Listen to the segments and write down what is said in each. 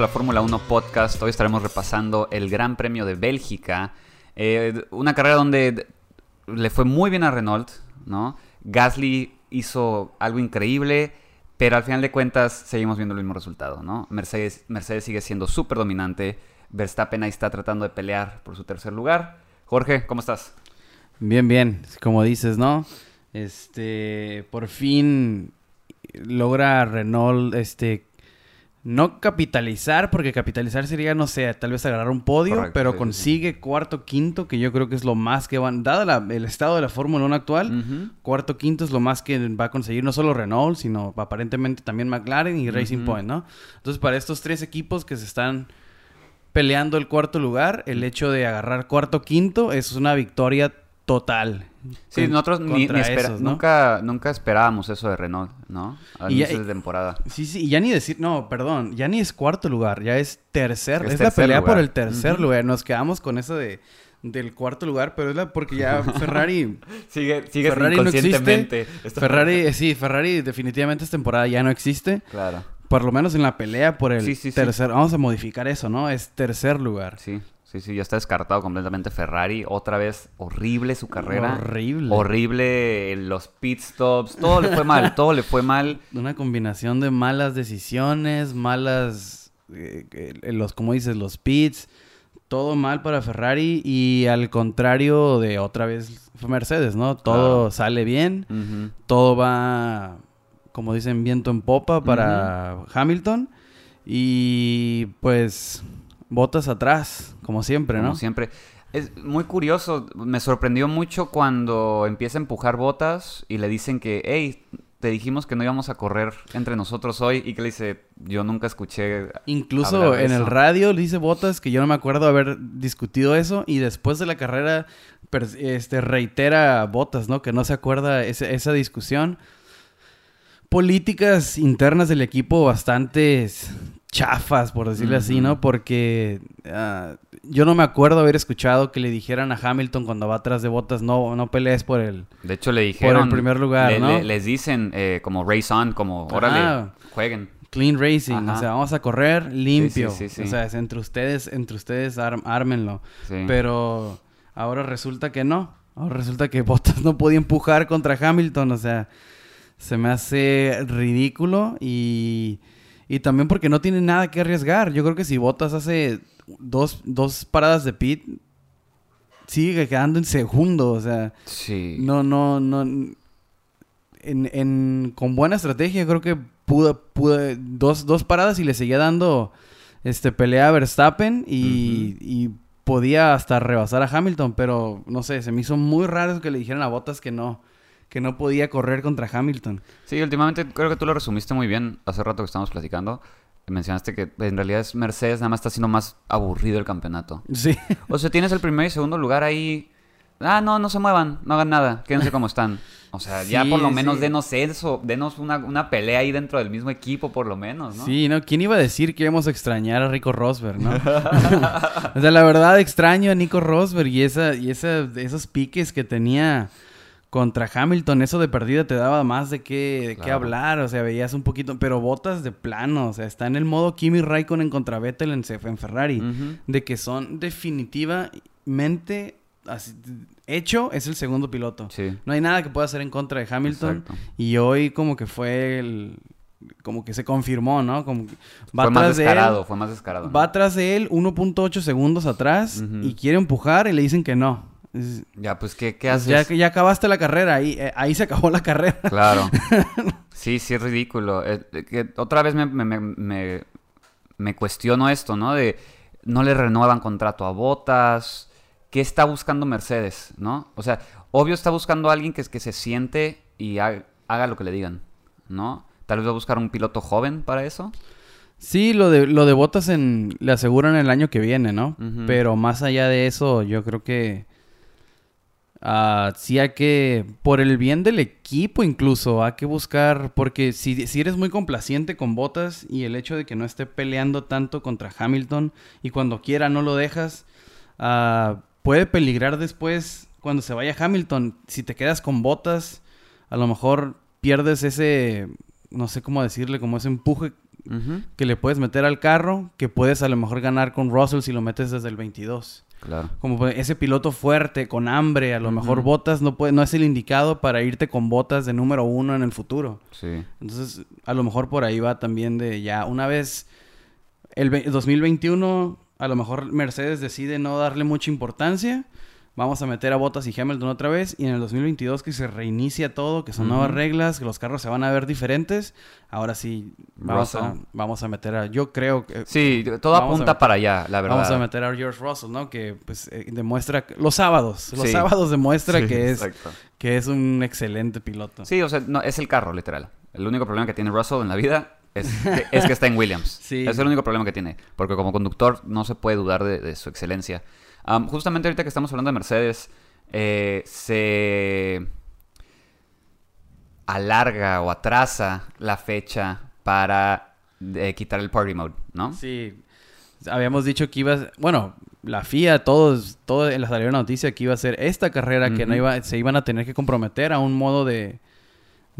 la Fórmula 1 Podcast. Hoy estaremos repasando el Gran Premio de Bélgica. Eh, una carrera donde le fue muy bien a Renault, ¿no? Gasly hizo algo increíble, pero al final de cuentas seguimos viendo el mismo resultado, ¿no? Mercedes, Mercedes sigue siendo súper dominante. Verstappen ahí está tratando de pelear por su tercer lugar. Jorge, ¿cómo estás? Bien, bien, como dices, ¿no? Este, por fin logra Renault, este, no capitalizar, porque capitalizar sería, no sé, tal vez agarrar un podio, pero consigue cuarto, quinto, que yo creo que es lo más que van, dado el estado de la Fórmula 1 actual, cuarto, quinto es lo más que va a conseguir no solo Renault, sino aparentemente también McLaren y Racing Point, ¿no? Entonces, para estos tres equipos que se están peleando el cuarto lugar, el hecho de agarrar cuarto, quinto es una victoria total. Sí, nosotros ni, nunca, nunca esperábamos eso de Renault, ¿no? A inicio de temporada. Sí, sí, y ya ni decir, no, perdón, ya ni es cuarto lugar, ya es tercer, es, la pelea por el tercer lugar. Nos quedamos con eso de del cuarto lugar, pero es la porque ya Ferrari sigue sigue Ferrari no existe. Ferrari, sí, Ferrari definitivamente esta temporada ya no existe. Claro. Por lo menos en la pelea por el tercer, vamos a modificar eso, ¿no? Es tercer lugar. Sí. Sí, sí, ya está descartado completamente Ferrari. Otra vez, horrible su carrera. Horrible. Horrible los pit stops. Todo le fue mal, todo le fue mal. Una combinación de malas decisiones, malas, eh, los, como dices, los pits. Todo mal para Ferrari y al contrario de otra vez Mercedes, ¿no? Todo sale bien, todo va, como dicen, viento en popa para Hamilton. Y pues botas atrás, como siempre, ¿no? Como siempre. Es muy curioso, me sorprendió mucho cuando empieza a empujar botas y le dicen que, hey, te dijimos que no íbamos a correr entre nosotros hoy y que le dice, yo nunca escuché. Incluso en el radio le dice Botas que yo no me acuerdo haber discutido eso y después de la carrera este, reitera Botas, ¿no? Que no se acuerda esa discusión. Políticas internas del equipo bastante chafas, por decirlo así, ¿no? Porque ah, yo no me acuerdo haber escuchado que le dijeran a Hamilton cuando va atrás de botas, no, no pelees por el... De hecho, le dijeron... Por el primer lugar, ¿no? les dicen eh, como race on, como, órale, jueguen. Clean racing, o sea, vamos a correr limpio. o sea, es entre ustedes, entre ustedes ármenlo. Pero ahora resulta que no. Ahora resulta que Bottas no podía empujar contra Hamilton, o sea, se me hace ridículo y y también porque no tiene nada que arriesgar. Yo creo que si Botas hace dos, dos paradas de pit, sigue quedando en segundo. O sea, sí. no, no, no. En, en, con buena estrategia, creo que pudo, pudo dos, dos paradas y le seguía dando este, pelea a Verstappen y, y podía hasta rebasar a Hamilton, pero no sé, se me hizo muy raro que le dijeran a Botas que no que no podía correr contra Hamilton. Sí, últimamente creo que tú lo resumiste muy bien hace rato que estábamos platicando. Mencionaste que en realidad es Mercedes, nada más está siendo más aburrido el campeonato. Sí. O sea, tienes el primer y segundo lugar ahí. Ah, no, no se muevan, no hagan nada, quédense como están. O sea, ya por lo menos denos eso, denos una, una, pelea ahí dentro del mismo equipo, por lo menos, ¿no? Sí, ¿no? ¿Quién iba a decir que íbamos a extrañar a Rico Rosberg, no? o sea, la verdad extraño a Nico Rosberg y, esa, y esa, esos piques que tenía contra Hamilton, eso de perdida te daba más de qué, de qué hablar, o sea, veías un poquito, pero botas de plano, o sea, está en el modo Kimi Raikkonen contra Vettel en, en Ferrari, de que son definitivamente hecho, es el segundo piloto. No hay nada que pueda hacer en contra de Hamilton y hoy como que fue el como que se confirmó, ¿no? Como va fue más descarado, fue más descarado. Va atrás de él 1.8 segundos atrás y quiere empujar y le dicen que no ya, pues, ¿qué, qué haces? Ya, ya acabaste la carrera, ahí, eh, ahí se acabó la carrera. Claro. sí, sí, es ridículo. Eh, que otra vez me, me, me, cuestiono esto, ¿no? De no le renuevan contrato a Botas. ¿Qué está buscando Mercedes, no? O sea, obvio está buscando a alguien que, que se siente y haga, lo que le digan, ¿no? Tal vez va a buscar un piloto joven para eso. Sí, lo de, lo de Botas en, le aseguran el año que viene, ¿no? Pero más allá de eso, yo creo que Uh, sí hay que, por el bien del equipo incluso, hay que buscar, porque si, si, eres muy complaciente con Botas y el hecho de que no esté peleando tanto contra Hamilton y cuando quiera no lo dejas, uh, puede peligrar después cuando se vaya Hamilton. Si te quedas con Botas, a lo mejor pierdes ese, no sé cómo decirle, como ese empuje que le puedes meter al carro que puedes a lo mejor ganar con Russell si lo metes desde el 22. Claro. Como ese piloto fuerte, con hambre, a lo mejor. Botas no, puede, no es el indicado para irte con Botas de número uno en el futuro. Sí. Entonces, a lo mejor por ahí va también de ya, una vez el ve- 2021, a lo mejor Mercedes decide no darle mucha importancia. Vamos a meter a Bottas y Hamilton otra vez. Y en el 2022 que se reinicia todo, que son nuevas reglas, que los carros se van a ver diferentes. Ahora sí, vamos, a, vamos a meter a... Yo creo que... Sí, todo a apunta para allá, la verdad. Vamos a meter a George Russell, ¿no? Que pues eh, demuestra... Los sábados. Los Sí. sábados demuestra Sí, que, es, exacto. que es un excelente piloto. Sí, o sea, no, es el carro, literal. El único problema que tiene Russell en la vida es que, es que está en Williams. Sí. Es el único problema que tiene. Porque como conductor no se puede dudar de, de su excelencia. Am, justamente ahorita que estamos hablando de Mercedes, eh, se alarga o atrasa la fecha para eh, quitar el party mode, ¿no? Sí. Habíamos dicho que iba a... Bueno, la FIA, todos, todos en la salió la noticia que iba a ser esta carrera que no iba, se iban a tener que comprometer a un modo de,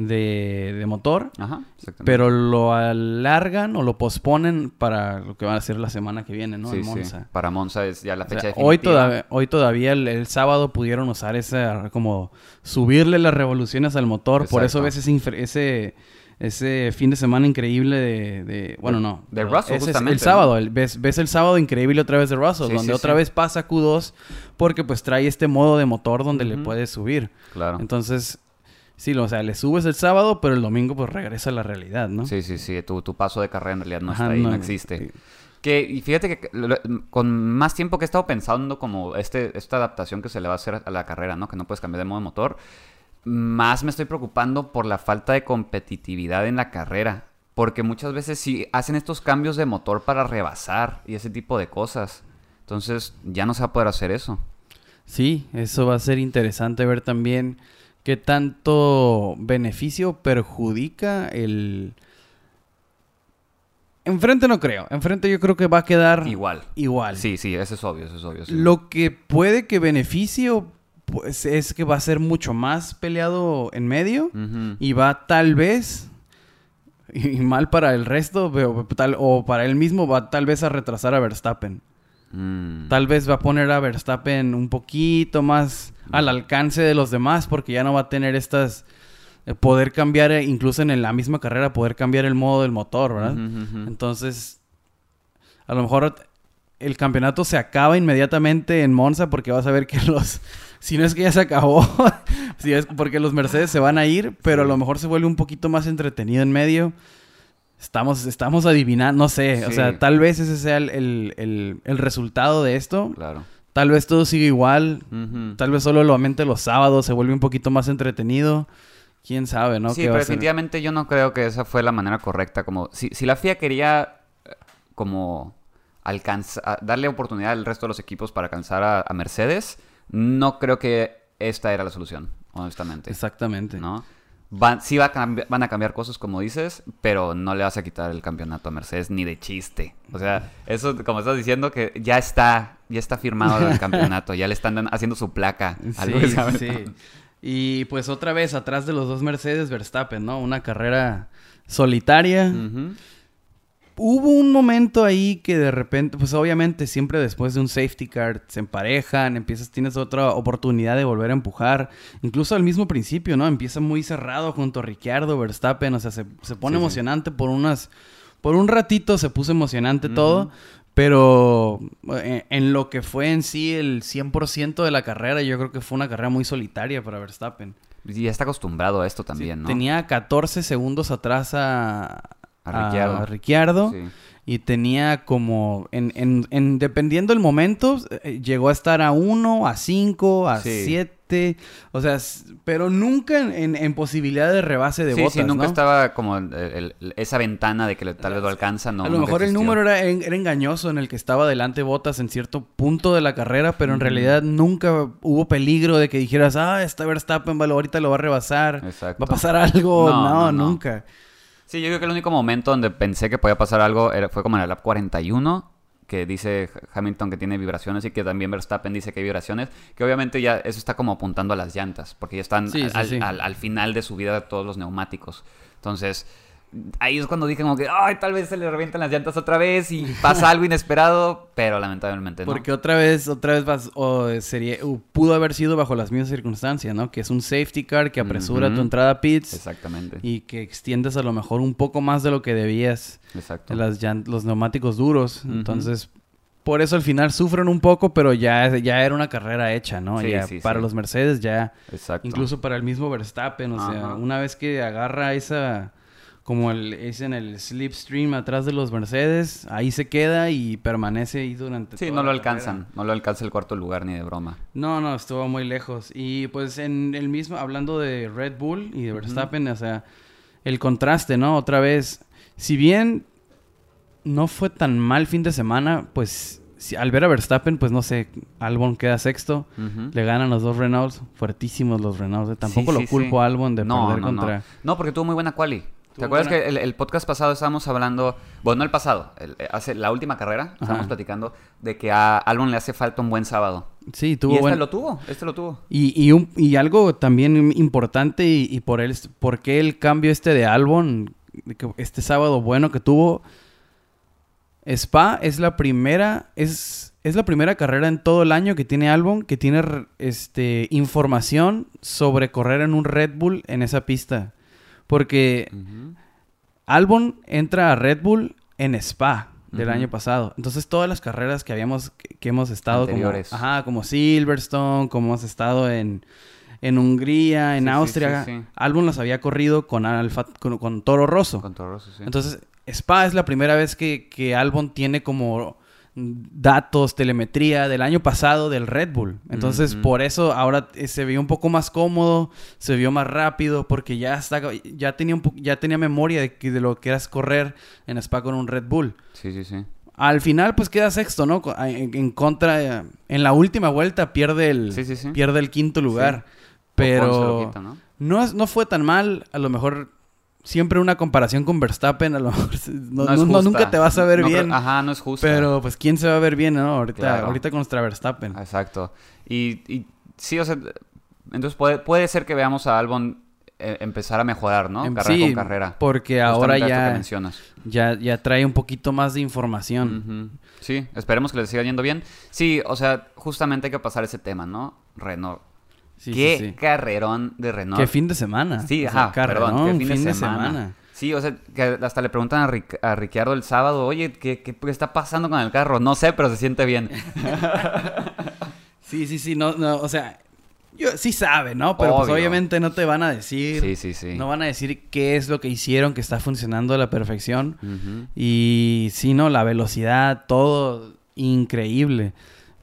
de, de motor, Ajá, pero lo alargan o lo posponen para lo que va a ser la semana que viene, ¿no? Sí, en sí. Monza. Para Monza es ya la O fecha sea, definitiva. hoy, todavía, hoy todavía el, el sábado pudieron usar esa, como subirle las revoluciones al motor. Por eso ves ese, ese, ese fin de semana increíble de... de- bueno, De- no. de Russell, Ese es justamente, El sábado. el- ves, ves el sábado increíble otra vez de Russell. Sí, donde sí, otra sí. vez pasa Q2 porque pues trae este modo de motor donde le puedes subir. Claro. Entonces... Sí, o sea, le subes el sábado, pero el domingo pues regresa a la realidad, ¿no? Sí, sí, sí. Tu, tu paso de carrera en realidad no Ajá, está ahí, no, no, existe. Que, y fíjate que con más tiempo que he estado pensando como este, esta adaptación que se le va a hacer a la carrera, ¿no? Que no puedes cambiar de modo de motor. Más me estoy preocupando por la falta de competitividad en la carrera. Porque muchas veces sí hacen estos cambios de motor para rebasar y ese tipo de cosas. Entonces ya no se va a poder hacer eso. Sí, eso va a ser interesante ver también qué tanto beneficio perjudica el... Enfrente no creo. Enfrente yo creo que va a quedar Igual. igual. Sí, sí, eso es obvio, eso es obvio. sí. Lo que puede que beneficio pues es que va a ser mucho más peleado en medio y va tal vez y mal para el resto pero tal, o para él mismo va tal vez a retrasar a Verstappen. Mm. Tal vez va a poner a Verstappen un poquito más al alcance de los demás porque ya no va a tener estas... eh, poder cambiar, eh, incluso en la misma carrera, poder cambiar el modo del motor, ¿verdad? Entonces, a lo mejor el campeonato se acaba inmediatamente en Monza porque vas a ver que los... Si no es que ya se acabó, si es porque los Mercedes se van a ir, pero a lo mejor se vuelve un poquito más entretenido en medio. Estamos, estamos adivinando, no sé, o sea, tal vez ese sea el, el- el- el resultado de esto. Claro. Tal vez todo sigue igual, tal vez solo lo aumente los sábados, se vuelve un poquito más entretenido. Quién sabe, ¿no? Sí, ¿Qué va pero definitivamente yo no creo que esa fue la manera correcta. Como si, si la FIA quería eh, como alcanzar, darle oportunidad al resto de los equipos para alcanzar a, a Mercedes, no creo que esta era la solución, honestamente. Exactamente. ¿No? Van, sí va a van a cambiar cosas, como dices, pero no le vas a quitar el campeonato a Mercedes ni de chiste. O sea, eso, como estás diciendo, que ya está, ya está firmado el campeonato, ya le están haciendo su placa a Sí, sí. Y pues otra vez atrás de los dos Mercedes Verstappen, ¿no? Una carrera solitaria. Ujú. Hubo un momento ahí que de repente, pues obviamente siempre después de un safety car se emparejan, empiezas, tienes otra oportunidad de volver a empujar. Incluso al mismo principio, ¿no? Empieza muy cerrado junto a Ricciardo, Verstappen, o sea, se, se pone Sí, sí. emocionante por unas... Por un ratito se puso emocionante Ujú. todo, pero eh, en lo que fue en sí el 100% de la carrera, yo creo que fue una carrera muy solitaria para Verstappen. Y ya está acostumbrado a esto también, ¿no? Tenía 14 segundos atrás a, A Ricciardo. a Ricciardo. Sí. Y tenía como, en, en, en- dependiendo del momento, eh, llegó a estar a 1, a 5, a Sí. 7. O sea, pero nunca en, posibilidad de rebase de sí, botas, sí, nunca ¿no? estaba como el- el- esa ventana de que le- tal vez lo alcanza, no. a lo nunca mejor el número era, era engañoso en el que estaba delante Botas en cierto punto de la carrera, pero en Ujú. realidad nunca hubo peligro de que dijeras, ah, está Verstappen, ahorita lo va a rebasar, Exacto. va a pasar algo. No, No, no, no. Sí, yo creo que el único momento donde pensé que podía pasar algo era- fue como en el lap 41, que dice Hamilton que tiene vibraciones y que también Verstappen dice que hay vibraciones, que obviamente ya eso está como apuntando a las llantas, porque ya están Sí, sí, al, sí. al- al final de su vida todos los neumáticos. Entonces, ahí es cuando dije como que, ay, tal vez se le revientan las llantas otra vez y pasa algo inesperado, pero lamentablemente no. Porque otra vez, otra vez vas, o sería, o pudo haber sido bajo las mismas circunstancias, ¿no? Que es un safety car que apresura tu entrada a pits Exactamente. y que extiendes a lo mejor un poco más de lo que debías Exacto. las los neumáticos duros. Entonces, por eso al final sufren un poco, pero ya, ya era una carrera hecha, ¿no? Sí, ya sí, para sí. los Mercedes ya, Exacto. incluso para el mismo Verstappen, o sea, una vez que agarra esa como el es en el slipstream atrás de los Mercedes, ahí se queda y permanece ahí durante Sí, toda no lo alcanzan. carrera. No lo alcanza el cuarto lugar ni de broma. No, no, estuvo muy lejos. Y pues en el mismo, hablando de Red Bull y de Verstappen, o sea, el contraste, ¿no? Otra vez, si bien no fue tan mal fin de semana, pues si- al ver a Verstappen, pues no sé, Albon queda sexto, le ganan los dos Renaults, fuertísimos los Renaults. eh, Tampoco Sí, lo sí, culpo sí. a Albon de no, perder no, contra... No. no, porque tuvo muy buena quali. ¿Te acuerdas buena- que el, el podcast pasado estábamos hablando, bueno, no el pasado, el- eh, hace la última carrera, estábamos platicando de que a Albon le hace falta un buen sábado. Sí, y tuvo este buen... lo tuvo, este lo tuvo. Y, y, un- y algo también importante y, y por él, por qué el cambio este de Albon, este sábado bueno que tuvo, Spa es la primera, es, es la primera carrera en todo el año que tiene Albon que tiene este, información sobre correr en un Red Bull en esa pista. Porque. Albon entra a Red Bull en Spa del año pasado. Entonces todas las carreras que habíamos que, que hemos estado como, Anteriores. ajá, como Silverstone, como hemos estado en, en Hungría, en sí, Austria, sí, sí. Albon las había corrido con Alfa, con, con Toro Rosso. Con Toro Rosso, sí. Entonces Spa es la primera vez que, que Albon tiene como datos, telemetría del año pasado del Red Bull. Entonces, por eso ahora eh, se vio un poco más cómodo, se vio más rápido, porque ya está, ya tenía un ya tenía memoria de, que- de lo que era correr en Spa con un Red Bull. Sí, sí, sí. Al final, pues queda sexto, ¿no? En, en contra, eh, en la última vuelta pierde el, Sí, sí, sí. pierde el quinto lugar. Pero quita, ¿no? no, es- no fue tan mal, a lo mejor siempre una comparación con Verstappen, a lo mejor no, nunca te vas a ver No creo- bien. Ajá, no es justo. Pero pues quién se va a ver bien, ¿no? Ahorita, Claro. ahorita contra Verstappen. Exacto. Y, y sí, o sea, entonces puede, puede ser que veamos a Albon eh, empezar a mejorar, ¿no? Em, carrera sí, con carrera. Porque ahora ya, mencionas. ya, ya trae un poquito más de información. Ujú. Sí, esperemos que le siga yendo bien. Sí, o sea, justamente hay que pasar ese tema, ¿no? Renault. Sí, qué sí, sí. carrerón de Renault. Qué fin de semana. Sí, O sea, ajá, perdón, carrerón, qué fin, de, semana. Sí, o sea, que hasta le preguntan a, Ric- a Ricciardo el sábado, oye, ¿qué, qué está pasando con el carro? No sé, pero se siente bien. Sí, sí, sí, no, no, o sea, yo, sí sabe, ¿no? Pero pues obviamente no te van a decir, Sí, sí, sí. no van a decir qué es lo que hicieron que está funcionando a la perfección. Y sí, no, la velocidad, todo increíble.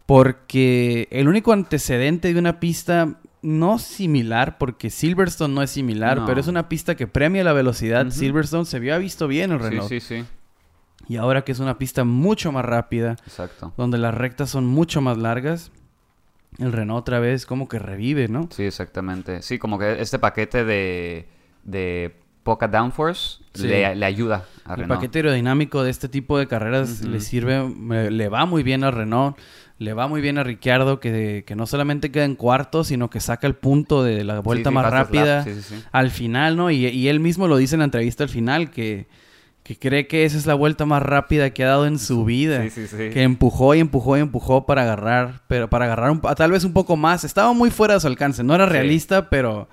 Porque el único antecedente de una pista no similar, porque Silverstone no es similar, No. pero es una pista que premia la velocidad. Silverstone se había visto bien el Sí, Renault. sí, sí. Y ahora que es una pista mucho más rápida, Exacto. donde las rectas son mucho más largas, el Renault otra vez como que revive, ¿no? Sí, exactamente. Sí, como que este paquete de, de poca downforce Sí. le, le ayuda a El Renault. paquete aerodinámico de este tipo de carreras le sirve, le va muy bien a Renault, le va muy bien a Ricciardo, que, que no solamente queda en cuarto, sino que saca el punto de la vuelta Sí, sí, más rápida Sí, al final, ¿no? Y, y él mismo lo dice en la entrevista al final, que, que cree que esa es la vuelta más rápida que ha dado en su vida. Sí, sí, sí. Que empujó y empujó y empujó para agarrar, pero para agarrar un, tal vez un poco más. Estaba muy fuera de su alcance, no era realista, pero,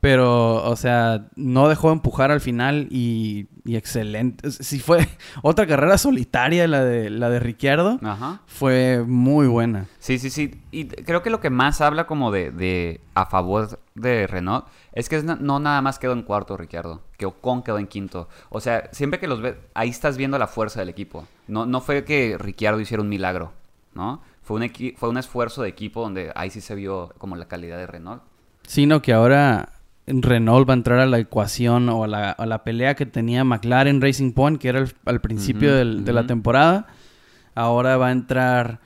pero, o sea, no dejó empujar al final y, y excelente. Si fue otra carrera solitaria la de, la de Ricciardo, Ajá. fue muy buena. Sí, sí, sí. Y creo que lo que más habla como de, de a favor de Renault es que no nada más quedó en cuarto, Ricciardo, que Ocon quedó en quinto. O sea, siempre que los ves, ahí estás viendo la fuerza del equipo. No, no fue que Ricciardo hiciera un milagro, ¿no? Fue un, fue un esfuerzo de equipo donde ahí sí se vio como la calidad de Renault. Sino que ahora Renault va a entrar a la ecuación o a la, a la pelea que tenía McLaren Racing Point, que era el- al principio del- de la temporada. Ahora va a entrar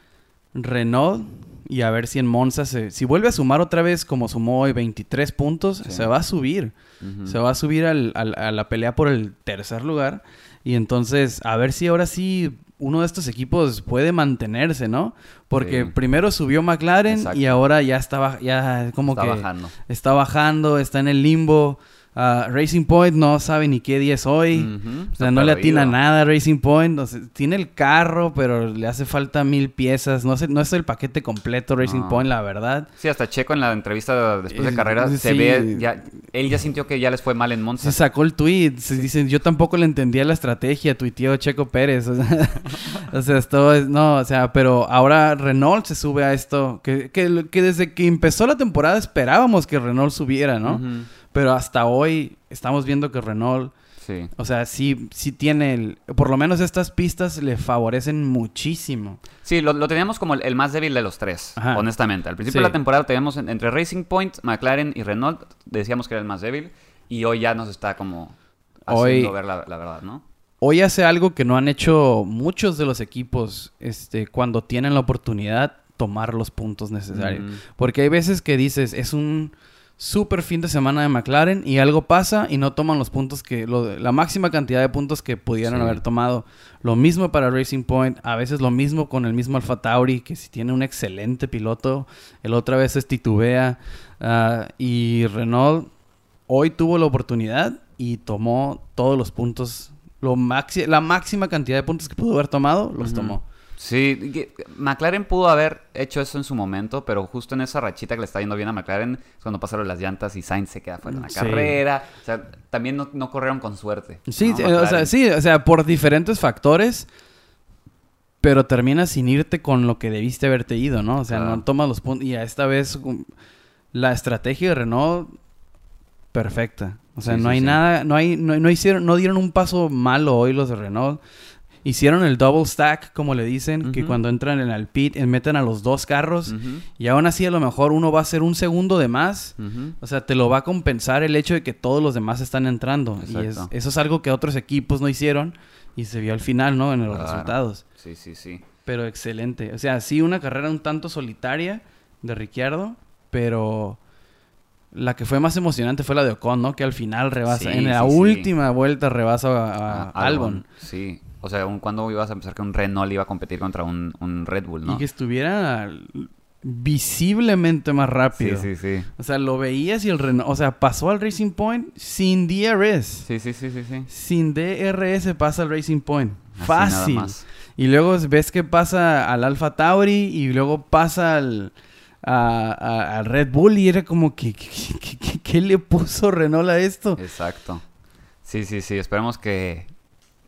Renault y a ver si en Monza se, si vuelve a sumar otra vez como sumó hoy 23 puntos, Sí. se va a subir. Se va a subir al- al- a la pelea por el tercer lugar. Y entonces, a ver si ahora sí uno de estos equipos puede mantenerse, ¿no? Porque Sí. primero subió McLaren Exacto. y ahora ya estaba, ya como Está que bajando. está bajando, está en el limbo. Ah, Racing Point no sabe ni qué día es hoy. O sea, no le atina nada a Racing Point. O sea, tiene el carro, pero le hace falta mil piezas. No, sé, no es el paquete completo Racing No. Point, la verdad. Sí, hasta Checo en la entrevista después de Eh, carrera se ve, ya, él ya sintió que ya les fue mal en Monza. Se sacó el tweet. Se dicen, yo tampoco le entendía la estrategia, tuiteó Checo Pérez. O sea, o sea, esto es, no, o sea, pero ahora Renault se sube a esto. Que, que, que desde que empezó la temporada esperábamos que Renault subiera, ¿no? Pero hasta hoy estamos viendo que Renault, Sí. o sea, sí, sí tiene el, por lo menos estas pistas le favorecen muchísimo. Sí, lo, lo teníamos como el, el más débil de los tres, Ajá. honestamente. Al principio Sí. de la temporada teníamos en- entre Racing Point, McLaren y Renault, decíamos que era el más débil, y hoy ya nos está como haciendo Hoy- ver la, la verdad, ¿no? Hoy hace algo que no han hecho muchos de los equipos, este, cuando tienen la oportunidad, tomar los puntos necesarios. Mm. Porque hay veces que dices, es un super fin de semana de McLaren y algo pasa y no toman los puntos que, lo- la máxima cantidad de puntos que pudieran Sí. haber tomado. Lo mismo para Racing Point, a veces lo mismo con el mismo Alfa Tauri, que si tiene un excelente piloto, el otra vez es titubea. Ah, y Renault hoy tuvo la oportunidad y tomó todos los puntos, lo maxi- la máxima cantidad de puntos que pudo haber tomado, los tomó. Sí, que- McLaren pudo haber hecho eso en su momento, pero justo en esa rachita que le está yendo bien a McLaren es cuando pasaron las llantas y Sainz se queda fuera en la Sí. carrera. O sea, también no, no corrieron con suerte. Sí, ¿no? sí, o sea, sí, o sea, por diferentes factores, pero terminas sin irte con lo que debiste haberte ido, ¿no? O sea, Claro. no tomas los puntos. Y a esta vez um, la estrategia de Renault perfecta. O sea, Sí, no sí, hay nada, no hay, no, no hicieron, no dieron un paso malo hoy los de Renault. Hicieron el double stack, como le dicen, que cuando entran en el pit, eh, meten a los dos carros. Y aún así, a lo mejor uno va a ser un segundo de más. O sea, te lo va a compensar el hecho de que todos los demás están entrando. Y es- eso es algo que otros equipos no hicieron y se vio al final, ¿no? En los Claro. resultados. Sí, sí, sí. Pero excelente. O sea, sí, una carrera un tanto solitaria de Ricciardo, pero la que fue más emocionante fue la de Ocon, ¿no? Que al final rebasa, Sí, en la sí, sí. última vuelta rebasa a, a Ah, Albon. Sí. O sea, un- cuando ibas a pensar que un Renault iba a competir contra un, un Red Bull, ¿no? Y que estuviera visiblemente más Sí, rápido. sí, sí. O sea, lo veías y el Renault, o sea, pasó al Racing Point sin DRS. Sí, sí, sí, sí, sí. Sin DRS pasa al Racing Point. Así nada Fácil. más. Y luego ves que pasa al Alfa Tauri y luego pasa al, a- a- al Red Bull y era como que, ¿qué, qué- qué- qué le puso Renault a esto? Exacto. Sí, sí, sí. Esperemos que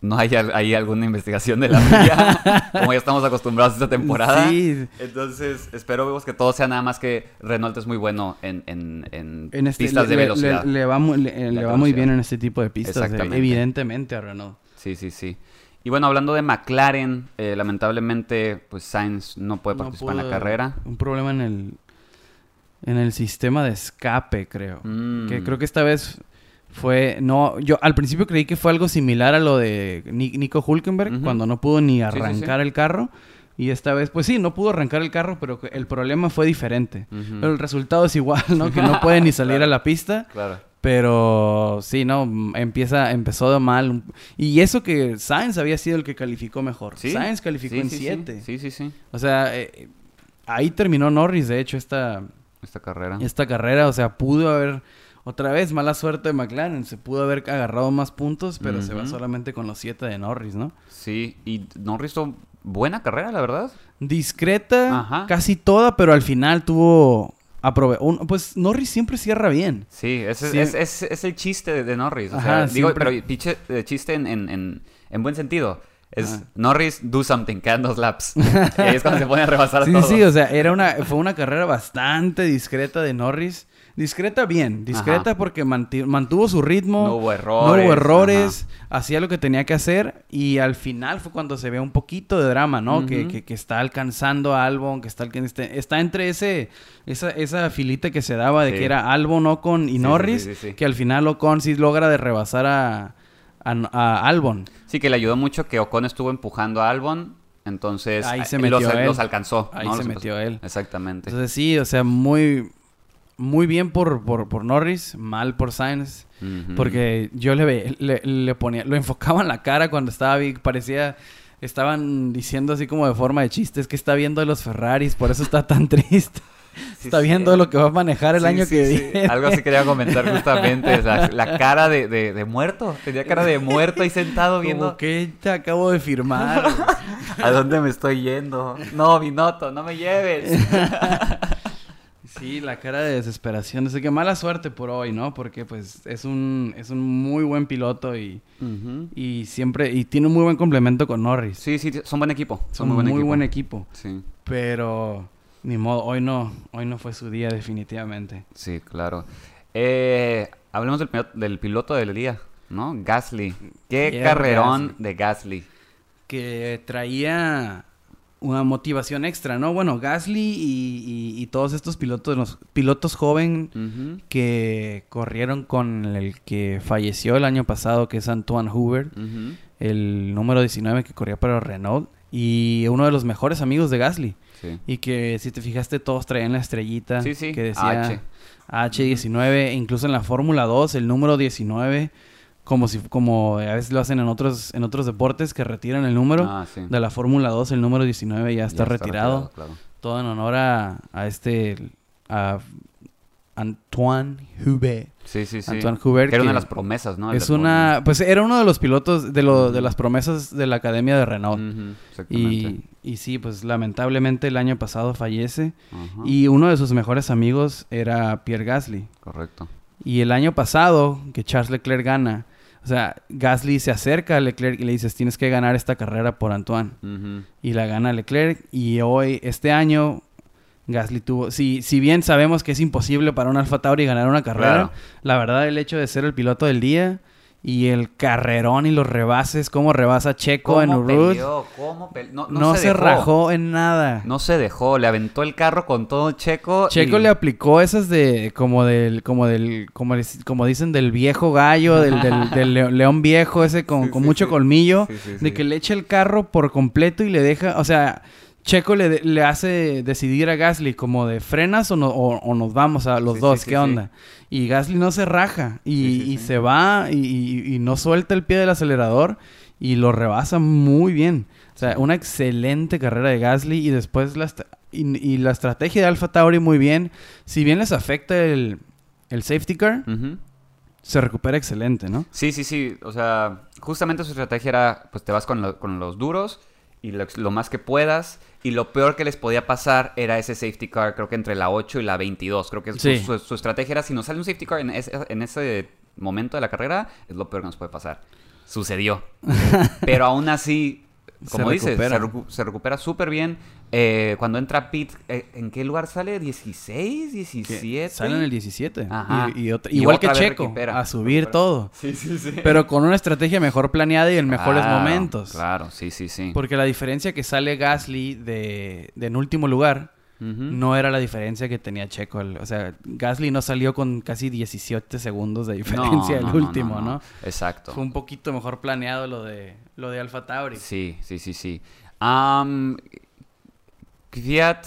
no haya ahí alguna investigación de la FIA, como ya estamos acostumbrados esta temporada. Sí, Entonces, espero que todo sea nada más que Renault es muy bueno en, en, en en este, pistas le, de velocidad. Le, le va, muy, le- va muy bien en este tipo de pistas, eh, Exactamente. evidentemente a Renault. Sí, sí, sí. Y bueno, hablando de McLaren, eh, lamentablemente, pues Sainz no puede No participar en la carrera. Un problema en el, en el sistema de escape, creo. Mm. Que creo que esta vez fue. No, yo al principio creí que fue algo similar a lo de Ni- Nico Hulkenberg, cuando no pudo ni sí, arrancar el carro. Y esta vez, pues sí, no pudo arrancar el carro, pero el problema fue diferente. Pero el resultado es igual, ¿no? Que no puede ni salir a la pista. Claro. Pero sí, ¿no? Empieza, empezó de mal. Y eso que Sainz había sido el que calificó mejor. Sí. Sainz calificó Sí, en sí, sí. 7. Sí, sí, sí. O sea, eh, ahí terminó Norris, de hecho, esta, Esta carrera. esta carrera. O sea, pudo haber, otra vez, mala suerte de McLaren. Se pudo haber agarrado más puntos, pero se va solamente con los 7 de Norris, ¿no? Sí, y Norris hizo buena carrera, la verdad. Discreta, Ajá. casi toda, pero al final tuvo... aprove- un- pues Norris siempre cierra bien. Sí, ese Sí. Es, es, es el chiste de, Norris. O Ajá, sea, digo, siempre- pero piche- eh, chiste en, en, en, en buen sentido. Es Ajá. Norris, do something, quedan dos laps. y ahí es cuando se pone a rebasar a Sí, todos. sí, o sea, era una, fue una carrera bastante discreta de Norris. Discreta bien, discreta Ajá. porque mantuvo su ritmo. No hubo No errores. hubo errores, hacía lo que tenía que hacer y al final fue cuando se ve un poquito de drama, ¿no? que, que- que está alcanzando a Albon, que está, este- está entre ese esa, esa filita que se daba de Sí. que era Albon, Ocon y Sí, Norris, sí, que al final Ocon sí logra de rebasar a, a, a Albon. Sí, que le ayudó mucho que Ocon estuvo empujando a Albon. Entonces, Ahí se metió los, él. los alcanzó. Ahí ¿no? se Los metió él. Exactamente. Entonces sí, o sea, muy, muy bien por, por, por Norris, mal por Sainz. Porque yo le, ve, le, le ponía, lo enfocaba en la cara cuando estaba bien, parecía, estaban diciendo así como de forma de chistes que está viendo a los Ferraris, por eso está tan triste. Está viendo lo que va a manejar el Sí, año sí, que sí. viene. Algo así quería comentar justamente. La, la cara de, de- de muerto. Tenía cara de muerto ahí sentado viendo Como que te acabo de firmar. a dónde me estoy yendo. No, Binotto, no me lleves. Sí, la cara de desesperación. Así que mala suerte por hoy, ¿no? Porque pues es un, es un muy buen piloto y, y siempre... Y tiene un muy buen complemento con Norris. Sí, sí, son buen equipo. Son, Son muy buen equipo. buen equipo. Sí, Pero ni modo, hoy no, hoy no fue su día definitivamente. sí, claro. Eh, hablemos del, piloto- del piloto del día, ¿no? Gasly. Qué carrerón Gasly. de Gasly. Que traía una motivación extra, ¿no? Bueno, Gasly y, y- y todos estos pilotos, los pilotos joven que corrieron con el que falleció el año pasado, que es Antoine Hubert, ujú. el número 19 que corría para Renault y uno de los mejores amigos de Gasly. Sí. Y que si te fijaste todos traían la estrellita Sí, sí, que decía H. H19, incluso en la Fórmula 2 el número 19 como si como a veces lo hacen en otros en otros deportes que retiran el número Ah, sí. de la Fórmula 2 el número 19 ya Ya está, retirado, claro. todo en honor a, a este a Antoine Hubert. Sí, sí, sí. Antoine Hubert Que era una de las promesas, ¿no? es una pues era uno de los pilotos de lo, de las promesas de la Academia de Renault. Ujú, Exactamente. Y, y sí, pues lamentablemente el año pasado fallece. Y uno de sus mejores amigos era Pierre Gasly. Correcto. Y el año pasado, que Charles Leclerc gana, o sea, Gasly se acerca a Leclerc y le dices, tienes que ganar esta carrera por Antoine. Y la gana Leclerc. Y hoy, este año, Gasly tuvo... Si, si bien sabemos que es imposible para un Alfa Tauri ganar una carrera, Claro. la verdad el hecho de ser el piloto del día y el carrerón y los rebases, cómo rebasa Checo en ¿Cómo Urut, peleó? ¿Cómo peleó? No, no, no se, dejó. rajó en nada. No se dejó. Le aventó el carro con todo Checo. Checo y- le aplicó esas de como del como del como, como dicen del viejo gallo, del, del- del león viejo ese con, Sí, con sí, mucho sí. colmillo, de que le echa el carro por completo y le deja, o sea, Checo le, le hace decidir a Gasly como de frenas o, no- o- o nos vamos a los Sí, dos, sí, ¿qué sí. onda? Y Gasly no se raja y, y se va y, y- y no suelta el pie del acelerador y lo rebasa muy bien. O sea, una excelente carrera de Gasly y después la, y, y la estrategia de Alfa Tauri muy bien. Si bien les afecta el, el safety car, se recupera excelente, ¿no? Sí, sí, sí. O sea, justamente su estrategia era, pues te vas con, lo- con los duros y lo, lo más que puedas. Y lo peor que les podía pasar era ese safety car, creo que entre la 8 y la 22. Creo que su, Sí. su- su estrategia era, si nos sale un safety car en ese, en ese momento de la carrera, es lo peor que nos puede pasar. Sucedió. Pero aún así, como Se dices, recupera. se, recu- se recupera súper bien. Eh, cuando entra Pete, eh, ¿en qué lugar sale? ¿16? Que ¿17? Sale en el 17. Ajá. Y, y otra- Y igual otra que Checo, recupera, a subir recupera. todo. Sí, sí, sí. Pero con una estrategia mejor planeada y en mejores momentos. Claro, sí, sí, sí. Porque la diferencia que sale Gasly de, de en último lugar no era la diferencia que tenía Checo. O sea, Gasly no salió con casi 17 segundos de diferencia del No, no, no, último, ¿no? Exacto. Fue un poquito mejor planeado lo de lo de Alfa Tauri. Sí, sí, sí, sí. Am, Fiat,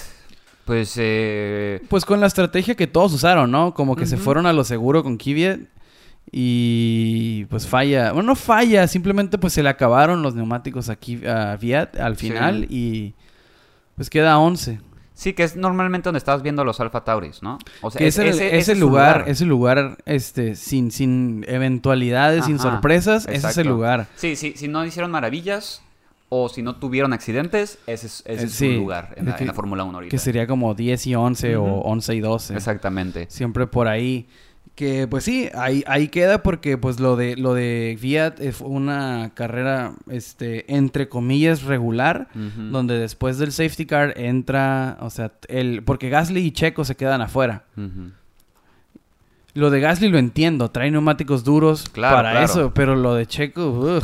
pues... Eh, Pues con la estrategia que todos usaron, ¿no? Como que se fueron a lo seguro con Kvyat y pues falla. Bueno, no falla, simplemente pues se le acabaron los neumáticos aquí a Fiat al Sí. final y pues queda 11. sí, que es normalmente donde estás viendo los Alfa Tauris, ¿no? O sea, que es, el, ese- ese lugar, ese lugar este sin sin eventualidades, sin sorpresas, ese es el exacto. lugar. Sí, sí, si no hicieron maravillas o si no tuvieron accidentes, ese es, ese Eh, es sí, su lugar en la, Fórmula 1 ahorita. Que sería como 10 y 11 o Ujú. 11 y 12. Exactamente. Siempre por ahí. Que pues sí, ahí, ahí queda porque pues lo de lo de Fiat fue una carrera este entre comillas regular, donde después del safety car entra, o sea, el porque Gasly y Checo se quedan afuera. Lo de Gasly lo entiendo, trae neumáticos duros Claro, para claro. eso, pero lo de Checo, ugh.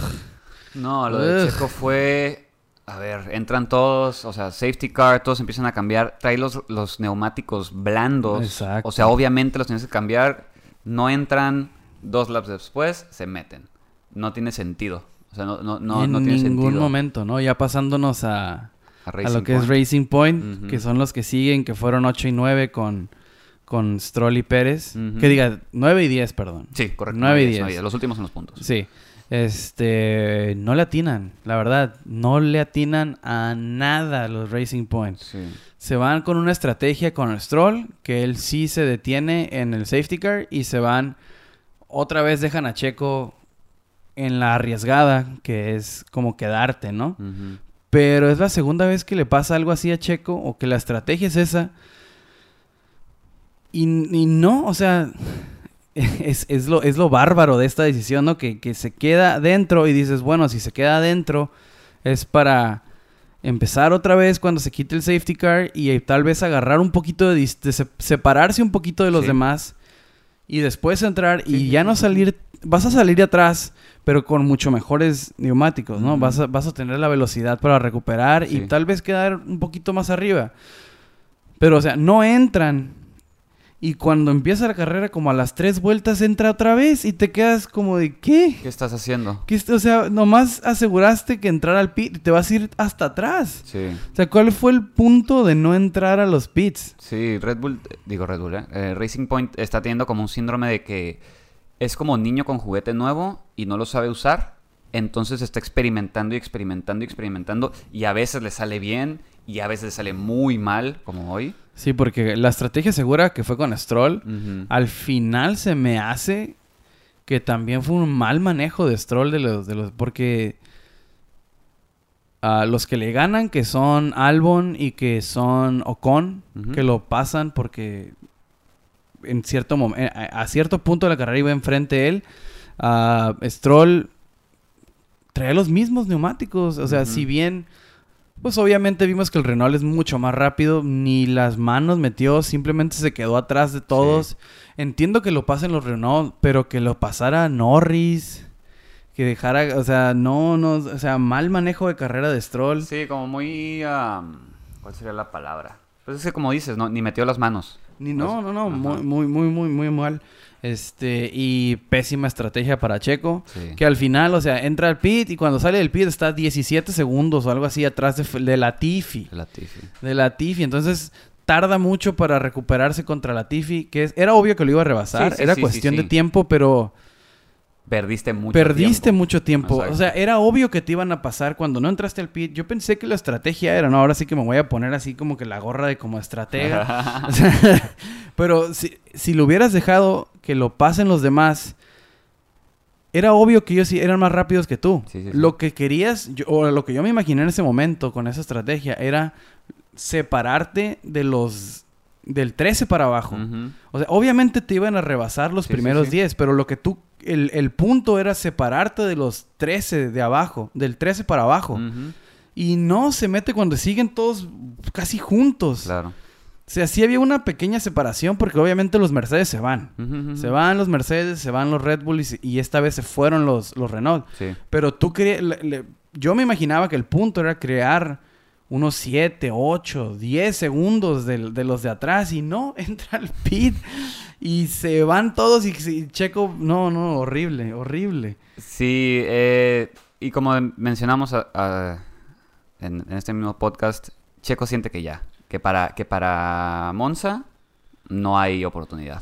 No, lo de. Checo fue. A ver, entran todos, o sea, safety car, todos empiezan a cambiar. Trae los, los neumáticos blandos. Exacto. O sea, obviamente los tienes que cambiar. No entran dos laps después, se meten. No tiene sentido. O sea, no, no, no, en no tiene ningún sentido. momento, ¿no? Ya pasándonos a, A, lo que es. Racing Point, que son los que siguen, que fueron 8 y 9 con, con Stroll y Pérez. Que diga, 9 y 10, perdón. Sí, correcto. Nueve y nueve, diez. nueve, Los últimos son los puntos. Sí. Este, no le atinan, la verdad, no le atinan a nada los Racing Point. Sí. Se van con una estrategia con el Stroll, que él sí se detiene en el safety car y se van, otra vez dejan a Checo en la arriesgada, que es como quedarte, ¿no? Pero es la segunda vez que le pasa algo así a Checo o que la estrategia es esa. Y, y no, o sea, es, es lo, es lo bárbaro de esta decisión, ¿no? Que, que se queda dentro y dices, bueno, si se queda adentro es para empezar otra vez cuando se quite el safety car y eh, tal vez agarrar un poquito de, de se- separarse un poquito de los Sí. demás y después entrar Sí, y sí, ya no salir, vas a salir de atrás, pero con mucho mejores neumáticos, ¿no? Vas, a, vas a tener la velocidad para recuperar y tal vez quedar un poquito más arriba. Pero, o sea, no entran. Y cuando empieza la carrera, como a las tres vueltas, entra otra vez y te quedas como de, ¿qué? ¿Qué estás haciendo? ¿Qué o sea, nomás aseguraste que entrar al pit y te vas a ir hasta atrás. Sí. O sea, ¿cuál fue el punto de no entrar a los pits? Sí, Red Bull, digo Red Bull, ¿eh? Eh, Racing Point está teniendo como un síndrome de que es como niño con juguete nuevo y no lo sabe usar. Entonces está experimentando y experimentando y experimentando. Y a veces le sale bien y a veces le sale muy mal, como hoy. Sí, porque la estrategia segura que fue con Stroll, al final se me hace que también fue un mal manejo de Stroll de los, de los porque a los que le ganan, que son Albon y que son Ocon, que lo pasan porque en cierto mom- eh, a, cierto punto de la carrera iba enfrente él. a Stroll traía los mismos neumáticos. O sea, si bien, pues obviamente vimos que el Renault es mucho más rápido, ni las manos metió, simplemente se quedó atrás de todos. Entiendo que lo pasen los Renault, pero que lo pasara Norris, que dejara, o sea, no, no, o sea, mal manejo de carrera de Stroll. Sí, como muy... am, ¿Cuál sería la palabra? Pues es que como dices, ¿no? ni metió las manos. Ni no, Pues, no, no, muy, muy, muy, muy, muy mal. Este, y pésima estrategia para Checo. Sí. Que al final, o sea, entra al pit y cuando sale del pit está 17 segundos o algo así atrás de, de Latifi. Latifi. De Latifi. Entonces tarda mucho para recuperarse contra Latifi. Que es- era obvio que lo iba a rebasar. Sí, sí, era cuestión de tiempo, pero Perdiste mucho perdiste tiempo. mucho tiempo. Exacto. O sea, era obvio que te iban a pasar cuando no entraste al pit. Yo pensé que la estrategia era, no, ahora sí que me voy a poner así como que la gorra de como estratega. O sea, pero si, si lo hubieras dejado que lo pasen los demás, era obvio que ellos sí eran más rápidos que tú. Sí, sí, sí. Lo que querías, yo- o lo que yo me imaginé en ese momento con esa estrategia, era separarte de los del 13 para abajo. O sea, obviamente te iban a rebasar los primeros sí. 10, pero lo que tú, el, el punto era separarte de los 13 de abajo, del 13 para abajo. Y no se mete cuando siguen todos casi juntos. Claro. O sea, sí había una pequeña separación porque obviamente los Mercedes se van. Se van los Mercedes, se van los Red Bull y, esta vez se fueron los, los Renault. Sí. Pero tú querías... yo me imaginaba que el punto era crear unos 7, 8, 10 segundos del- de, los de atrás y no, entra al pit y se van todos y, Checo... No, no, horrible, horrible. Sí, eh, y como mencionamos en, en este mismo podcast, Checo siente que ya, que para, que para Monza no hay oportunidad.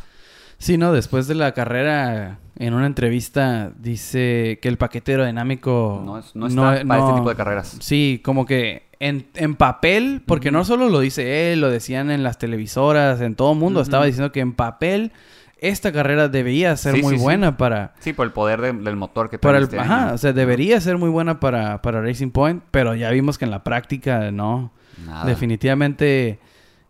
Sí, no, después de la carrera, en una entrevista, dice que el paquete aerodinámico... No, es- no está para este tipo de carreras. Sí, como que en, en papel, porque no solo lo dice él, lo decían en las televisoras, en todo el mundo, estaba diciendo que en papel esta carrera debía ser Sí, muy sí, sí. buena para... Sí, por el poder de- del motor que Para el, este ajá, año. o sea, debería ser muy buena para, para Racing Point, pero ya vimos que en la práctica no. Nada. Definitivamente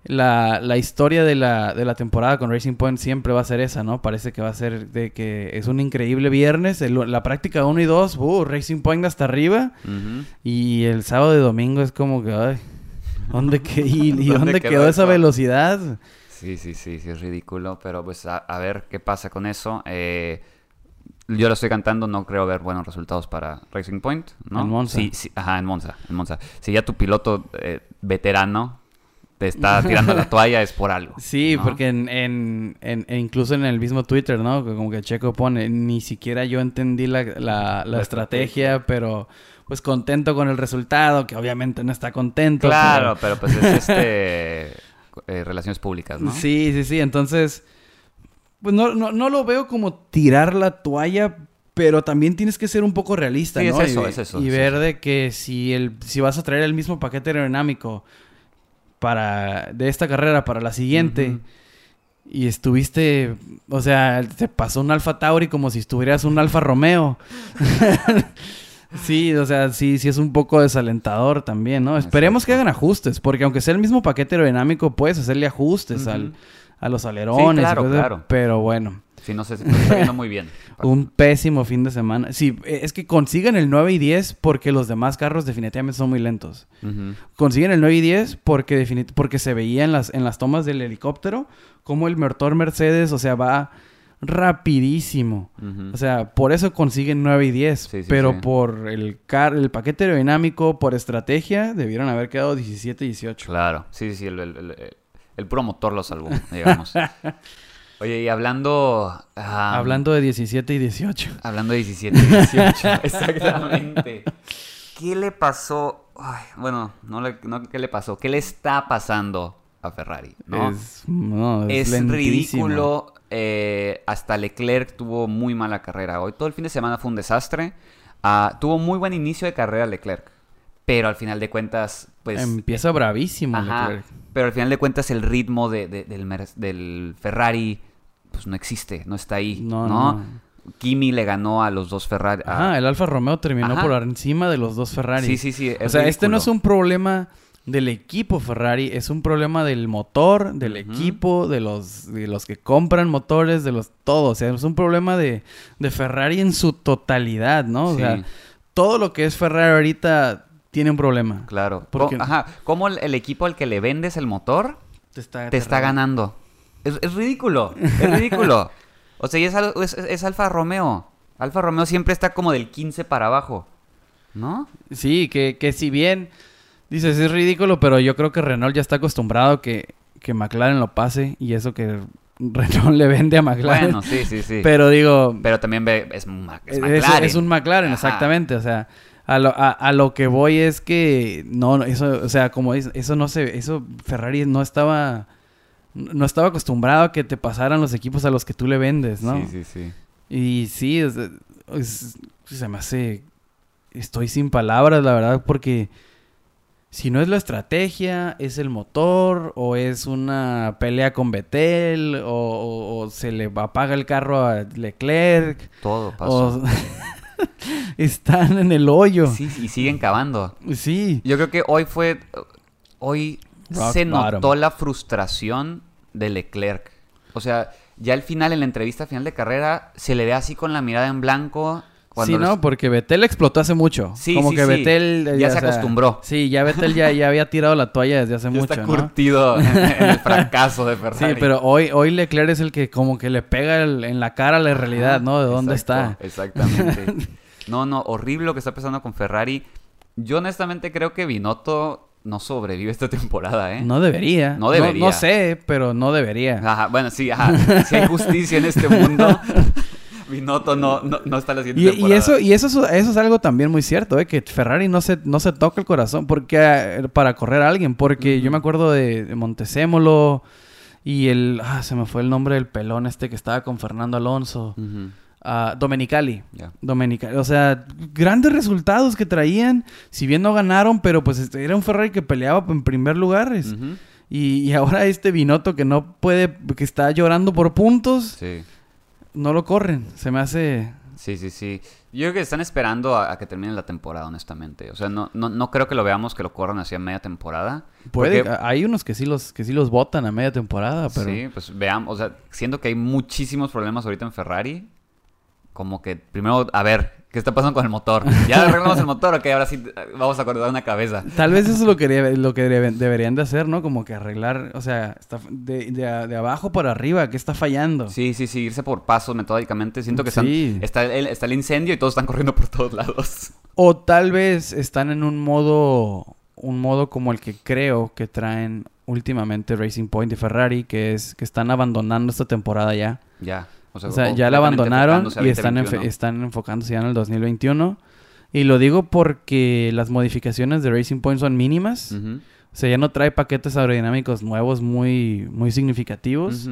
la, la historia de la, de la temporada con Racing Point siempre va a ser esa, ¿no? Parece que va a ser de que es un increíble viernes. el- la práctica 1 y 2, uh, Racing Point hasta arriba. Y el sábado y domingo es como que, ay, ¿dónde, que- y, y ¿Dónde quedó quedó esa velocidad? Sí, sí, sí, sí, es ridículo, pero pues a, a ver qué pasa con eso. Eh, yo lo estoy cantando, no creo ver buenos resultados para Racing Point, ¿no? En Monza. Sí, sí, ajá, en Monza, en Monza. Si ya tu piloto eh, veterano te está tirando la toalla es por algo. Sí, ¿no? porque en, en, en- incluso en el mismo Twitter, ¿no? Como que Checo pone, ni siquiera yo entendí la, la, estrategia, pero pues contento con el resultado, que obviamente no está contento. Claro, pero pues es este eh, relaciones públicas, ¿no? Sí, sí, sí. Entonces, pues no, no, no lo veo como tirar la toalla, Pero también tienes que ser un poco realista, Sí, es ¿no? eso, y, es eso, Y es ver eso. de que si el si vas a traer el mismo paquete aerodinámico para de esta carrera para la siguiente y estuviste, o sea, te pasó un Alfa Tauri como si estuvieras un Alfa Romeo. sí, o sea, sí, sí es un poco desalentador también, ¿no? Esperemos que hagan ajustes, porque aunque sea el mismo paquete aerodinámico, puedes hacerle ajustes al, a los alerones. claro, cosas, claro. Pero bueno. Sí, no sé, está viendo muy bien. Un pésimo fin de semana. Sí, eh, es que consiguen el 9 y 10 porque los demás carros definitivamente son muy lentos. Consiguen el 9 y 10 porque, porque se veía en las, en las tomas del helicóptero como el motor Mercedes, o sea, va rapidísimo. O sea, por eso consiguen 9 y 10. Sí, sí, pero sí. por el, car el paquete aerodinámico, por estrategia, debieron haber quedado 17 y 18. Claro, sí, sí, sí, el, el, el- el puro motor lo salvó, digamos. Oye, y hablando... Hablando de 17 y 18. Hablando de 17 y 18, exactamente. ¿Qué le pasó? Ay, bueno, no, le- no qué le pasó, ¿qué le está pasando a Ferrari? ¿no? Es, no, es ridículo. eh, hasta Leclerc tuvo muy mala carrera hoy. Todo el fin de semana fue un desastre. Ah, tuvo muy buen inicio de carrera Leclerc. Pero al final de cuentas, pues... Empieza bravísimo. Ajá, Leclerc. pero al final de cuentas el ritmo de- de- del, Mer- del Ferrari pues no existe, no está ahí, No, ¿no? no. Kimi le ganó a los dos Ferrari. a- Ajá, el Alfa Romeo terminó Ajá. por encima de los dos Ferrari. sí, sí, sí. O sea, este no es un problema del equipo Ferrari, es un problema del motor, del equipo, de los, de los que compran motores, de los todo. O sea, es un problema de, de Ferrari en su totalidad, ¿no? O Sí, sea, todo lo que es Ferrari ahorita tiene un problema. claro. porque- Ajá, ¿cómo el, el equipo al que le vendes el motor Te está, te está ganando? Es, es ridículo, es ridículo. o sea, y es, es, es Alfa Romeo. Alfa Romeo siempre está como del 15 para abajo, ¿no? Sí, que, que si bien dices es ridículo, pero yo creo que Renault ya está acostumbrado que, que McLaren lo pase y eso que Renault le vende a McLaren. Bueno, sí, sí, sí. Pero digo, Pero también ve- es, es McLaren. es un McLaren, Ajá. exactamente. O sea, a lo, a, a lo que voy es que no, no, eso, o sea, como dices, eso no se, eso Ferrari no estaba, no estaba acostumbrado a que te pasaran los equipos a los que tú le vendes, ¿no? Sí, sí, sí. Y sí, es- es- se me hace, estoy sin palabras, la verdad, porque si no es la estrategia, es el motor, o es una pelea con Betel, o, o- o se le apaga el carro a Leclerc. Todo pasó. O están en el hoyo. Sí. Sí, y siguen cavando. Yo creo que hoy fue. Hoy Rock se notó la frustración de Leclerc. O sea, ya al final, en la entrevista final de carrera, se le ve así con la mirada en blanco. Cuando Sí, los- no, porque Betel explotó hace mucho. Sí, Como sí, que sí. Betel Ya se sea, acostumbró. Sí, ya Betel ya, ya había tirado la toalla desde hace ya mucho, está ¿no? curtido en, en el fracaso de Ferrari. Sí, pero hoy, hoy Leclerc es el que como que le pega el- en la cara la realidad, ¿no? De dónde exacto, está. Exactamente. No, no, horrible lo que está pasando con Ferrari. Yo honestamente creo que Binotto no sobrevive esta temporada, ¿eh? No debería. No debería. No, sé, pero no debería. Ajá, bueno, sí, ajá. Si hay justicia en este mundo, Binotto no, no, no está la siguiente Y, eso, y eso, es, eso es algo también muy cierto, ¿eh? que Ferrari no se, no se toca el corazón porque eh, para correr a alguien. Porque yo me acuerdo de, de Montesémolo y el. Ah, se me fue el nombre del pelón este que estaba con Fernando Alonso. Ujú, Ah, Domenicali. O sea, grandes resultados que traían. Si bien no ganaron, pero pues este, era un Ferrari que peleaba en primer lugar. es- y, y ahora este Binotto que no puede, que está llorando por puntos, Sí, no lo corren. Se me hace. sí, sí, sí. Yo creo que están esperando a, a que termine la temporada, honestamente. O sea, no, no, no creo que lo veamos que lo corran hacia media temporada. Puede, Porque- hay unos que sí los que sí los votan a media temporada, pero Sí, pues veamos, o sea, siendo que hay muchísimos problemas ahorita en Ferrari, como que primero, a ver, ¿qué está pasando con el motor? Ya arreglamos el motor, ok, ahora sí vamos a cortar una cabeza. tal vez eso es lo que lo que debe- deberían de hacer, ¿no? Como que arreglar, o sea, está de, de abajo para arriba, ¿qué está fallando? Sí, sí, sí, irse por pasos metódicamente. Siento que están, Sí. está, el, está el incendio y todos están corriendo por todos lados. O tal vez están en un modo un modo como el que creo que traen últimamente Racing Point y Ferrari, que es que están abandonando esta temporada ya. Ya. O sea, O sea, ya la abandonaron y están, enfe- 2021. están enfocándose ya en el 2021. Y lo digo porque las modificaciones de Racing Point son mínimas. O sea, ya no trae paquetes aerodinámicos nuevos muy, muy significativos.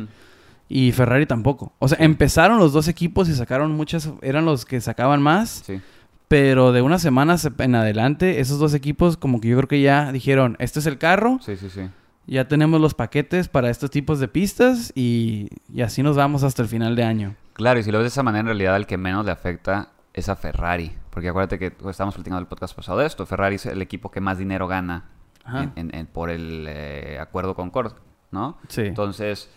Y Ferrari tampoco. O sea, empezaron los dos equipos y sacaron muchas, eran los que sacaban más. Sí. Pero de unas semanas en adelante, esos dos equipos como que yo creo que ya dijeron, este es el carro, Sí, sí, sí. Ya tenemos los paquetes para estos tipos de pistas y, y así nos vamos hasta el final de año. Claro, y si lo ves de esa manera, en realidad el que menos le afecta es a Ferrari. Porque acuérdate que pues, estábamos platicando el podcast pasado de esto. Ferrari es el equipo que más dinero gana Ajá. en- en- en- por el eh, acuerdo con Cord, ¿no? Sí. Entonces,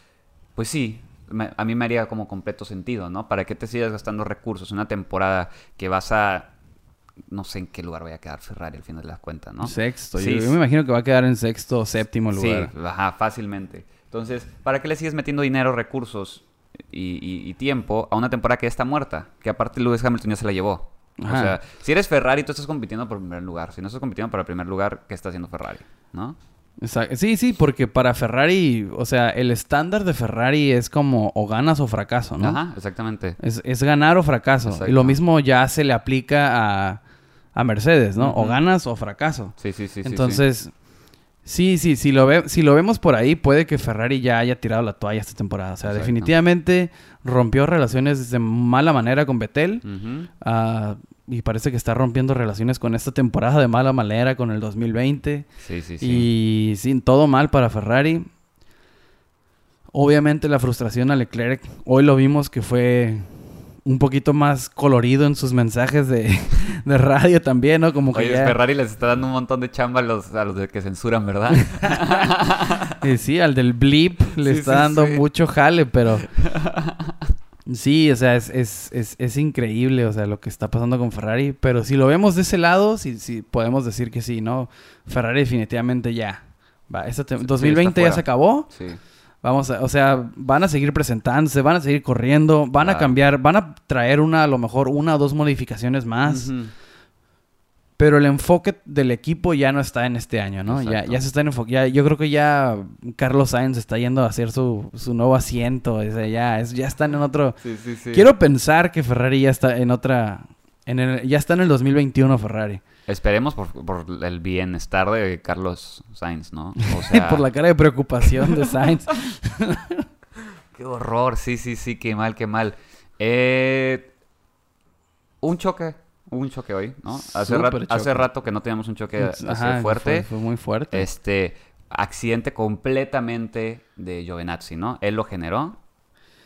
pues sí, me- a mí me haría como completo sentido, ¿no? ¿Para qué te sigas gastando recursos en una temporada que vas a... No sé en qué lugar vaya a quedar Ferrari al final de las cuentas, ¿no? Sexto. Sí, yo, yo me imagino que va a quedar en sexto o séptimo lugar. Sí, ajá, fácilmente. Entonces, ¿para qué le sigues metiendo dinero, recursos y, y- y tiempo a una temporada que ya está muerta? Que aparte Lewis Hamilton ya se la llevó. Ajá. O sea, si eres Ferrari, tú estás compitiendo por primer lugar. Si no estás compitiendo para el primer lugar, ¿qué está haciendo Ferrari? ¿No? Exacto. Sí, sí, porque para Ferrari, o sea, el estándar de Ferrari es como o ganas o fracaso, ¿no? Ajá, exactamente. Es, es ganar o fracaso. Exacto. Y lo mismo ya se le aplica a, a Mercedes, ¿no? O ganas o fracaso. Sí, sí, sí. sí, Entonces, sí, sí, si lo, ve, si lo vemos por ahí, puede que Ferrari ya haya tirado la toalla esta temporada. O sea, Exacto. definitivamente rompió relaciones de mala manera con Betel. sí. Ah, y parece que está rompiendo relaciones con esta temporada de mala manera, con el 2020. Sí, sí, sí. Y sin todo mal para Ferrari. Obviamente la frustración a Leclerc. Hoy lo vimos que fue un poquito más colorido en sus mensajes de, de radio también, ¿no? Como que Oye, ya- Ferrari les está dando un montón de chamba a los, a los de que censuran, ¿verdad? Sí, al del blip le Sí, está sí, dando sí. mucho jale, pero... Sí, o sea, es, es, es, es increíble, o sea, lo que está pasando con Ferrari. Pero si lo vemos de ese lado, sí, sí podemos decir que sí, ¿no? Ferrari definitivamente ya. Va, Sí, 2020 está ya se acabó. sí. Vamos a, o sea, van a seguir presentándose, van a seguir corriendo, van a cambiar, van a traer una, a lo mejor una o dos modificaciones más. Pero el enfoque del equipo ya no está en este año, ¿no? Ya, ya se está enfocando. Yo creo que ya Carlos Sainz está yendo a hacer su, su nuevo asiento. o sea, ya, es, ya están en otro. Sí, sí, sí. Quiero pensar que Ferrari ya está en otra. En el, ya está en el 2021 Ferrari. Esperemos por, por el bienestar de Carlos Sainz, ¿no? O sea, Por la cara de preocupación de Sainz. Qué horror, sí, sí, sí, qué mal, qué mal. Eh, un choque, un choque hoy, ¿no? Hace, rato, choque. hace rato que no teníamos un choque así fuerte. Fue, fue muy fuerte. Este, accidente completamente de Giovinazzi, ¿no? Él lo generó,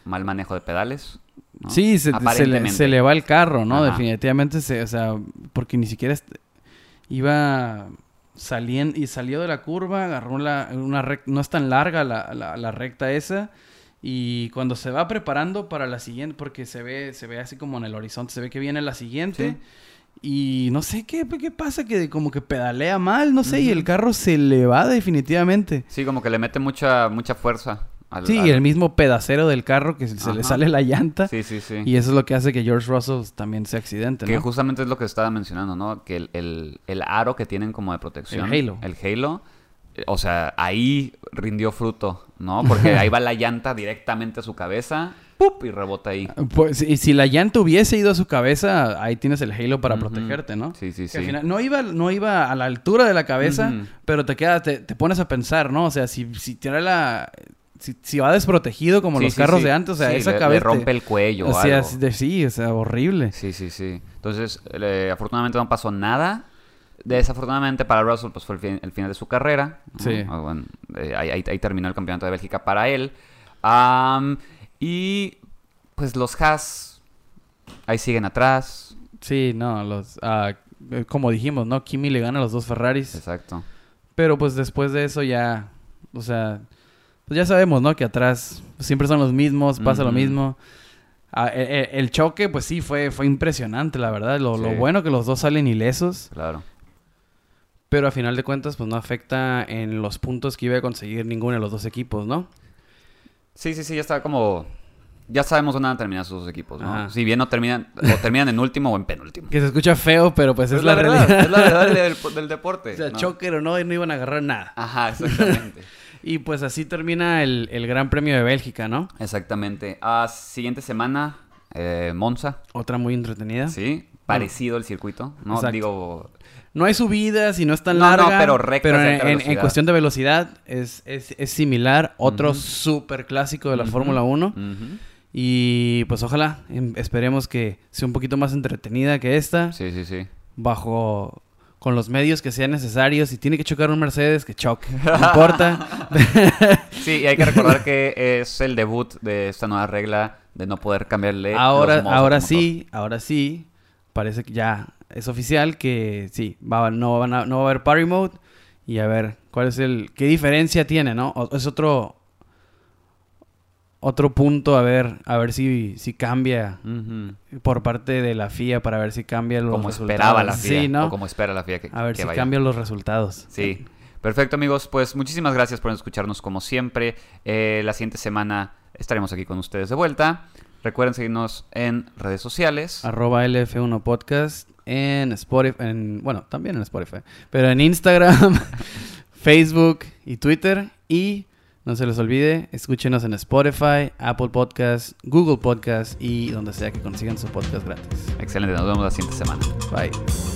mal manejo de pedales. ¿no? Sí, se, se le, se le va el carro, ¿no? Ajá. Definitivamente, se, o sea, porque ni siquiera iba saliendo y salió de la curva, agarró la, una recta, no es tan larga la, la, la recta esa, y cuando se va preparando para la siguiente, porque se ve, se ve así como en el horizonte, se ve que viene la siguiente, y no sé qué, qué pasa, que como que pedalea mal, no sé, y el carro se le va definitivamente. Sí, como que le mete mucha, mucha fuerza. Al, Sí, al- el mismo pedacero del carro que se le sale la llanta. Sí, sí, sí. Y eso es lo que hace que George Russell también sea accidente, Que ¿no? justamente es lo que estaba mencionando, ¿no? Que el, el- el aro que tienen como de protección. El halo. El halo. eh, O sea, ahí rindió fruto, ¿no? Porque ahí va la llanta directamente a su cabeza. ¡Pup! Y rebota ahí. Pues, y si la llanta hubiese ido a su cabeza, ahí tienes el halo para protegerte, ¿no? Sí, sí, Que sí. al final no iba, no iba a la altura de la cabeza, pero te queda, te, te pones a pensar, ¿no? O sea, si, si tiene la. Si, si va desprotegido como Sí, los sí, carros sí. de antes, o sea, esa le- le cabeza. te- rompe el cuello O sea, algo. sí, de- sí, o sea, horrible. Sí, sí, sí. Entonces, eh, afortunadamente no pasó nada. Desafortunadamente para Russell, pues fue el, fin- el final de su carrera. Sí. Ah, bueno, eh, ahí, ahí- ahí terminó el campeonato de Bélgica para él. Y pues los Haas ahí siguen atrás. Sí, no, los. ah, eh, como dijimos, ¿no? Kimi le gana a los dos Ferraris. Exacto. Pero pues después de eso ya, o sea, pues ya sabemos, ¿no? Que atrás siempre son los mismos, pasa lo mismo. Ah, e- e- el, choque, pues sí, fue, fue impresionante, la verdad. Lo, lo Sí. bueno que los dos salen ilesos, Claro. pero a final de cuentas, pues no afecta en los puntos que iba a conseguir ninguno de los dos equipos, ¿no? Sí, sí, sí, ya está como... Ya sabemos dónde van a terminar sus dos equipos, ¿no? Ajá. Si bien no terminan, o terminan en último o en penúltimo. Que se escucha feo, pero pues es, la, verdad, realidad. Es la verdad del, del deporte. o sea, ¿no? choque o no, no iban a agarrar nada. Ajá, exactamente. Y pues así termina el, el Gran Premio de Bélgica, ¿no? exactamente. Ah, siguiente semana, eh, Monza. Otra muy entretenida. Sí, parecido el circuito, ¿no? Exacto. Digo, No hay subidas y no es tan No, no, larga. pero rectas de en, en- cuestión de velocidad es, es, es similar. Otro Ujú. súper clásico de la. Fórmula 1. Ujú. Y pues ojalá, em, esperemos que sea un poquito más entretenida que esta. Sí, sí, sí. Bajo con los medios que sean necesarios. Si tiene que chocar un Mercedes, que choque. No importa. Sí, y hay que recordar que es el debut de esta nueva regla de no poder cambiarle. ahora los ahora sí, ahora sí. Parece que ya es oficial que sí, va, no, van a- no va a haber party mode. Y a ver, ¿cuál es el. ¿Qué diferencia tiene, no? O- es otro. Otro punto a ver, a ver si, si cambia por parte de la FIA para ver si cambia los Como resultados. esperaba la FIA. Sí, ¿no? O como espera la FIA que, A ver que si vaya. cambian los resultados. Sí. Perfecto, amigos. Pues muchísimas gracias por escucharnos como siempre. Eh, la siguiente semana estaremos aquí con ustedes de vuelta. Recuerden seguirnos en redes sociales. Arroba LF1 Podcast en Spotify, en, bueno, también en Spotify, pero en Instagram, Facebook y Twitter. Y no se les olvide, escúchenos en Spotify, Apple Podcast, Google Podcast y donde sea que consigan su podcast gratis. Excelente. Nos vemos la siguiente semana. Bye.